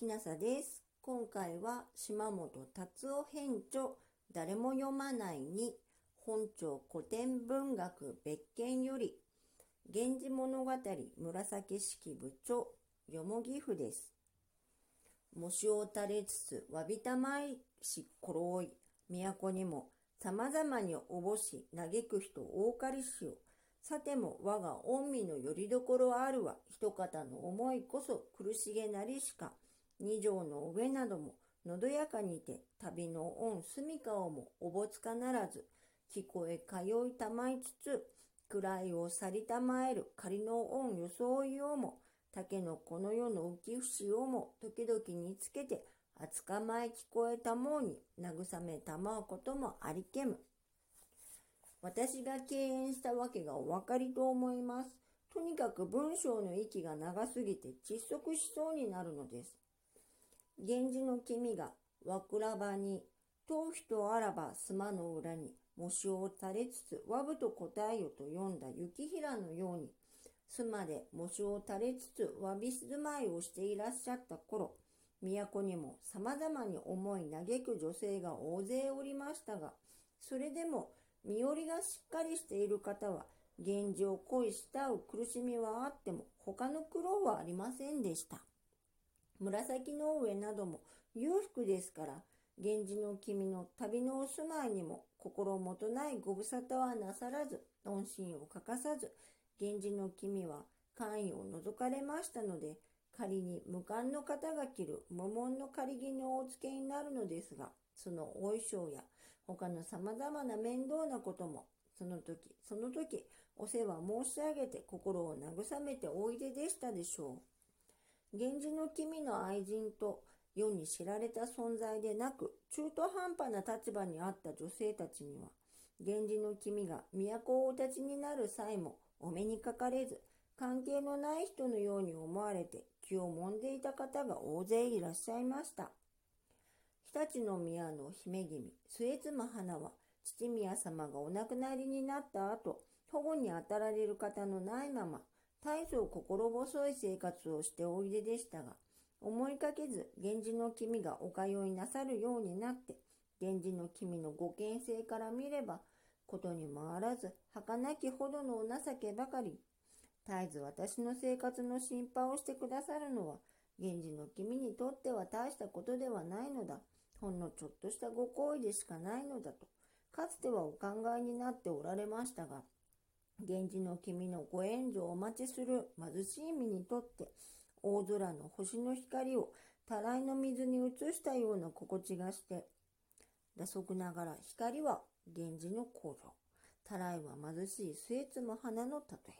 きなさです。今回は島本達夫編著誰も読まないに本庁古典文学別件より源氏物語紫式部長よもぎふです。模試を垂れつつわびたまいしころおい都にも様々におぼし嘆く人多かりしよさても我が御身のよりどころあるは一方の思いこそ苦しげなりしか二条の上などものどやかにて旅の御住みかをもおぼつかならず聞こえ通いたまいつつ位を去りたまえる仮の御装いをも竹のこの世の浮き節をも時々につけて厚かまえ聞こえたもうに慰めたまうこともありけむ。私が敬遠したわけがお分かりと思います。とにかく文章の息が長すぎて窒息しそうになるのです。源氏の君が和倉場に頭皮とあらば襖の裏に模試を垂れつつわぶと答えよと読んだ雪平のように襖で模試を垂れつつわび住まいをしていらっしゃった頃都にも様々に思い嘆く女性が大勢おりましたがそれでも身寄りがしっかりしている方は源氏を恋したう苦しみはあっても他の苦労はありませんでした。紫の上なども裕福ですから源氏の君の旅のお住まいにも心もとないご無沙汰はなさらず恩心を欠かさず源氏の君は官位を除かれましたので仮に無冠の方が着る無門の仮着のお付けになるのですがそのお衣装や他の様々な面倒なこともその時その時お世話申し上げて心を慰めておいででしたでしょう。源氏の君の愛人と世に知られた存在でなく中途半端な立場にあった女性たちには源氏の君が都をお立ちになる際もお目にかかれず関係のない人のように思われて気をもんでいた方が大勢いらっしゃいました。常陸宮の姫君末妻花は父宮様がお亡くなりになった後保護に当たられる方のないまま大層心細い生活をしておいででしたが思いかけず源氏の君がお通いなさるようになって源氏の君のご見性から見ればことにもあらず儚きほどのお情けばかり。絶えず私の生活の心配をしてくださるのは源氏の君にとっては大したことではないのだ。ほんのちょっとしたご好意でしかないのだとかつてはお考えになっておられましたが源氏の君のご援助をお待ちする貧しい身にとって大空の星の光をたらいの水に映したような心地がして打足ながら光は源氏の工場たらいは貧しい末妻花の例え。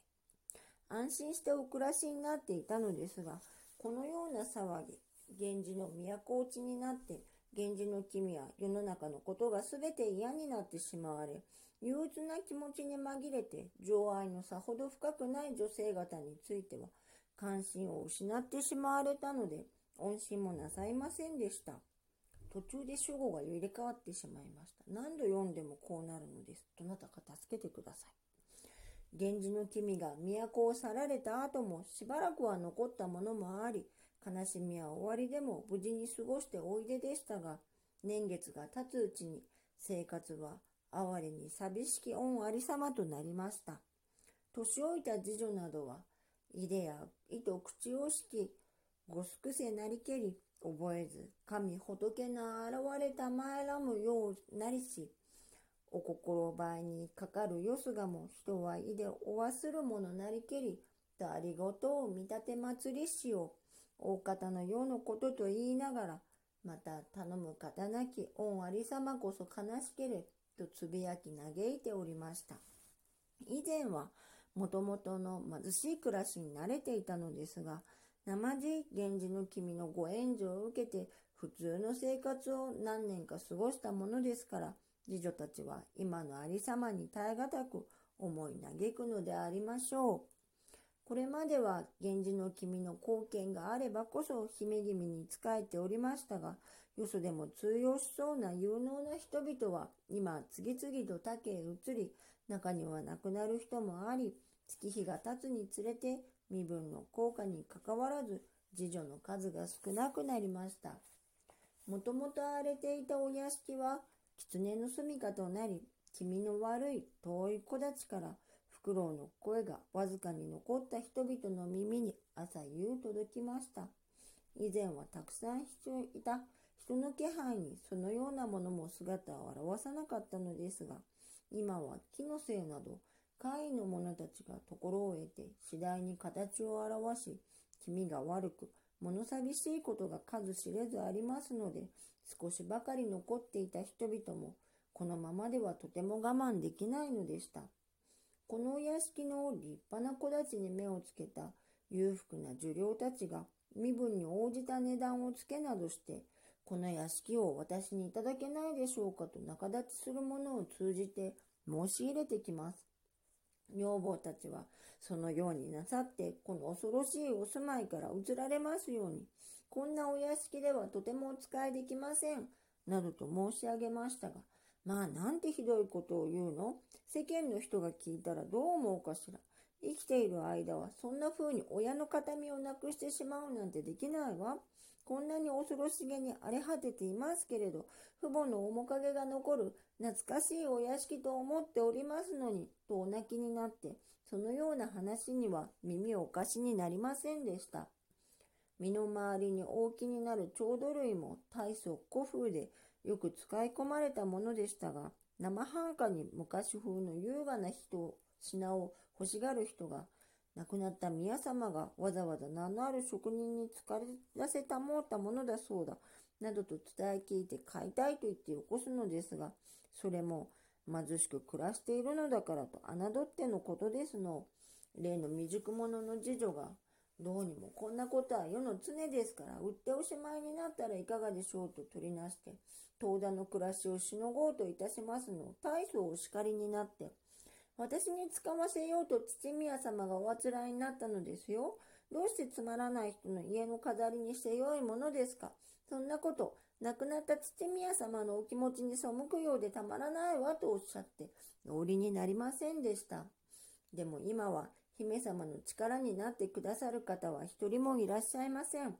安心してお暮らしになっていたのですがこのような騒ぎ源氏の都落ちになって源氏の君は世の中のことが全て嫌になってしまわれ憂鬱な気持ちに紛れて情愛のさほど深くない女性方については関心を失ってしまわれたので恩心もなさいませんでした。途中で主語が入れ替わってしまいました。何度読んでもこうなるのです。どなたか助けてください。源氏の君が都を去られた後もしばらくは残ったものもあり悲しみは終わりでも無事に過ごしておいででしたが年月が経つうちに生活は哀れに寂しき恩ありさまとなりました。年老いた次女などはいでや糸口をしきごすくせなりけり覚えず神仏の現れたまえらむようなりしお心倍にかかるよすがも人はいでおわするものなりけりとありごとを見立て祭りしよう大方の世のことと言いながらまた頼む方なき恩ありさまこそ悲しけれ。とつぶやき嘆いておりました以前はもともとの貧しい暮らしに慣れていたのですが生地源氏の君のご援助を受けて普通の生活を何年か過ごしたものですから次女たちは今のありさまに耐え難く思い嘆くのでありましょう。これまでは源氏の君の貢献があればこそ姫君に仕えておりましたが、よそでも通用しそうな有能な人々は今次々と他家へ移り、中には亡くなる人もあり、月日が経つにつれて身分の効果にかかわらず次女の数が少なくなりました。もともと荒れていたお屋敷は、狐の住みかとなり、気味の悪い遠い子たちから、フクロウの声がわずかに残った人々の耳に朝夕届きました。以前はたくさん人いた人の気配にそのようなものも姿を現さなかったのですが、今は木のせいなど、怪異の者たちがところを得て次第に形を現し、気味が悪く、物寂しいことが数知れずありますので、少しばかり残っていた人々も、このままではとても我慢できないのでした。このお屋敷の立派な子たちに目をつけた裕福な受領たちが身分に応じた値段をつけなどして、この屋敷を私にいただけないでしょうかと仲立ちする者を通じて申し入れてきます。女房たちはそのようになさって、この恐ろしいお住まいから移られますように、こんなお屋敷ではとてもお使いできません、などと申し上げましたが、まあなんてひどいことを言うの？世間の人が聞いたらどう思うかしら。生きている間はそんな風に親の形見をなくしてしまうなんてできないわ。こんなに恐ろしげに荒れ果てていますけれど、父母の面影が残る懐かしいお屋敷と思っておりますのに、とお泣きになって、そのような話には耳をお貸しになりませんでした。身の回りに大きになる郷土類も大層古風でよく使い込まれたものでしたが、生半可に昔風の優雅な人、品を欲しがる人が亡くなった宮様がわざわざ名のある職人に疲れらせたもうたものだそうだ、などと伝え聞いて買いたいと言ってよこすのですが、それも貧しく暮らしているのだからと侮ってのことですの。例の未熟者の次女が、どうにもこんなことは世の常ですから、売っておしまいになったらいかがでしょうと取りなして、遠田の暮らしをしのごうといたしますの、大層お叱りになって、私に使わせようと父宮様がおあつらいになったのですよ。どうしてつまらない人の家の飾りにしてよいものですか？そんなこと、亡くなった父宮様のお気持ちに背くようでたまらないわとおっしゃって、おりになりませんでした。でも今は姫様の力になってくださる方は一人もいらっしゃいません。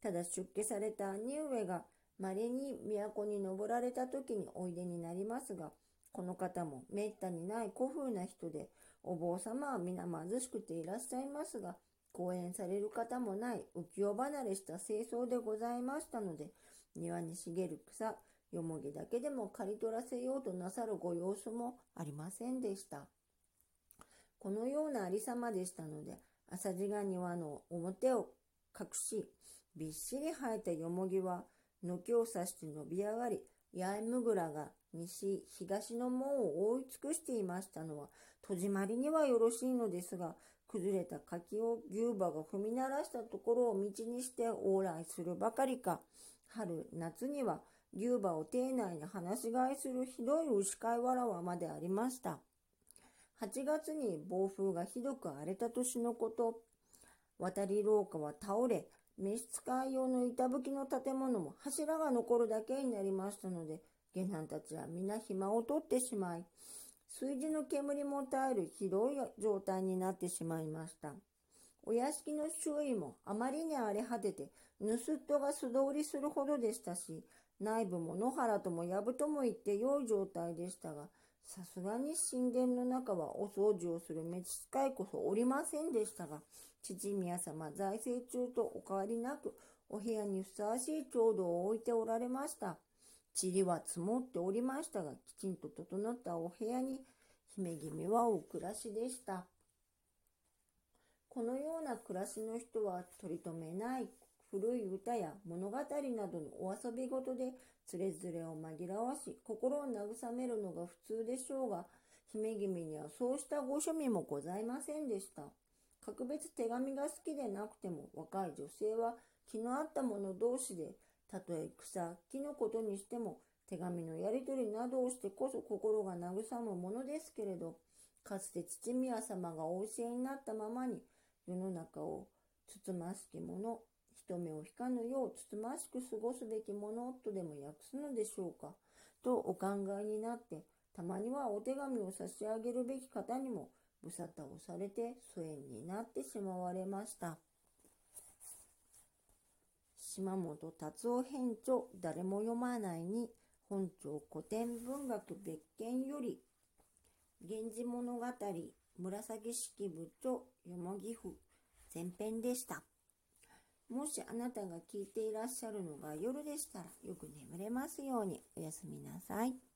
ただ出家された兄上が稀に都に登られた時においでになりますが、この方もめったにない古風な人で、お坊様は皆貧しくていらっしゃいますが、講演される方もない浮世離れした清掃でございましたので、庭に茂る草、よもぎだけでも刈り取らせようとなさるご様子もありませんでした。このようなありさまでしたので、朝地が庭の表を隠し、びっしり生えたよもぎは、軒を刺して伸び上がり、八重むが西、東の門を覆い尽くしていましたのは、戸締まりにはよろしいのですが、崩れた柿を牛馬が踏み鳴らしたところを道にして往来するばかりか、春、夏には牛馬を邸内に放し飼いするひどい牛飼いわらわまでありました。8月に暴風がひどく荒れた年のこと、渡り廊下は倒れ、召使い用の板吹きの建物も柱が残るだけになりましたので、下男たちは皆暇を取ってしまい、炊事の煙も絶えるひどい状態になってしまいました。お屋敷の周囲もあまりに荒れ果てて、盗人が素通りするほどでしたし、内部も野原とも藪とも言って良い状態でしたが、さすがに神殿の中はお掃除をする召使いこそおりませんでしたが、父宮様財政中とお変わりなく、お部屋にふさわしい調度を置いておられました。塵は積もっておりましたが、きちんと整ったお部屋に、姫君はお暮らしでした。このような暮らしの人は取り留めない古い歌や物語などのお遊び事でつれづれを紛らわし、心を慰めるのが普通でしょうが、姫君にはそうしたご趣味もございませんでした。格別手紙が好きでなくても、若い女性は気の合った者同士でたとえ草、木のことにしても、手紙のやり取りなどをしてこそ心が慰むものですけれど、かつて父宮様がお教えになったままに、世の中をつつましきもの、人目を引かぬようつつましく過ごすべきものとでも訳すのでしょうか、とお考えになって、たまにはお手紙を差し上げるべき方にも、無沙汰をされて疎遠になってしまわれました。島本達夫編著誰も読まないに本庁古典文学別件より源氏物語紫式部長よもぎ府前編でした。もしあなたが聞いていらっしゃるのが夜でしたらよく眠れますようにおやすみなさい。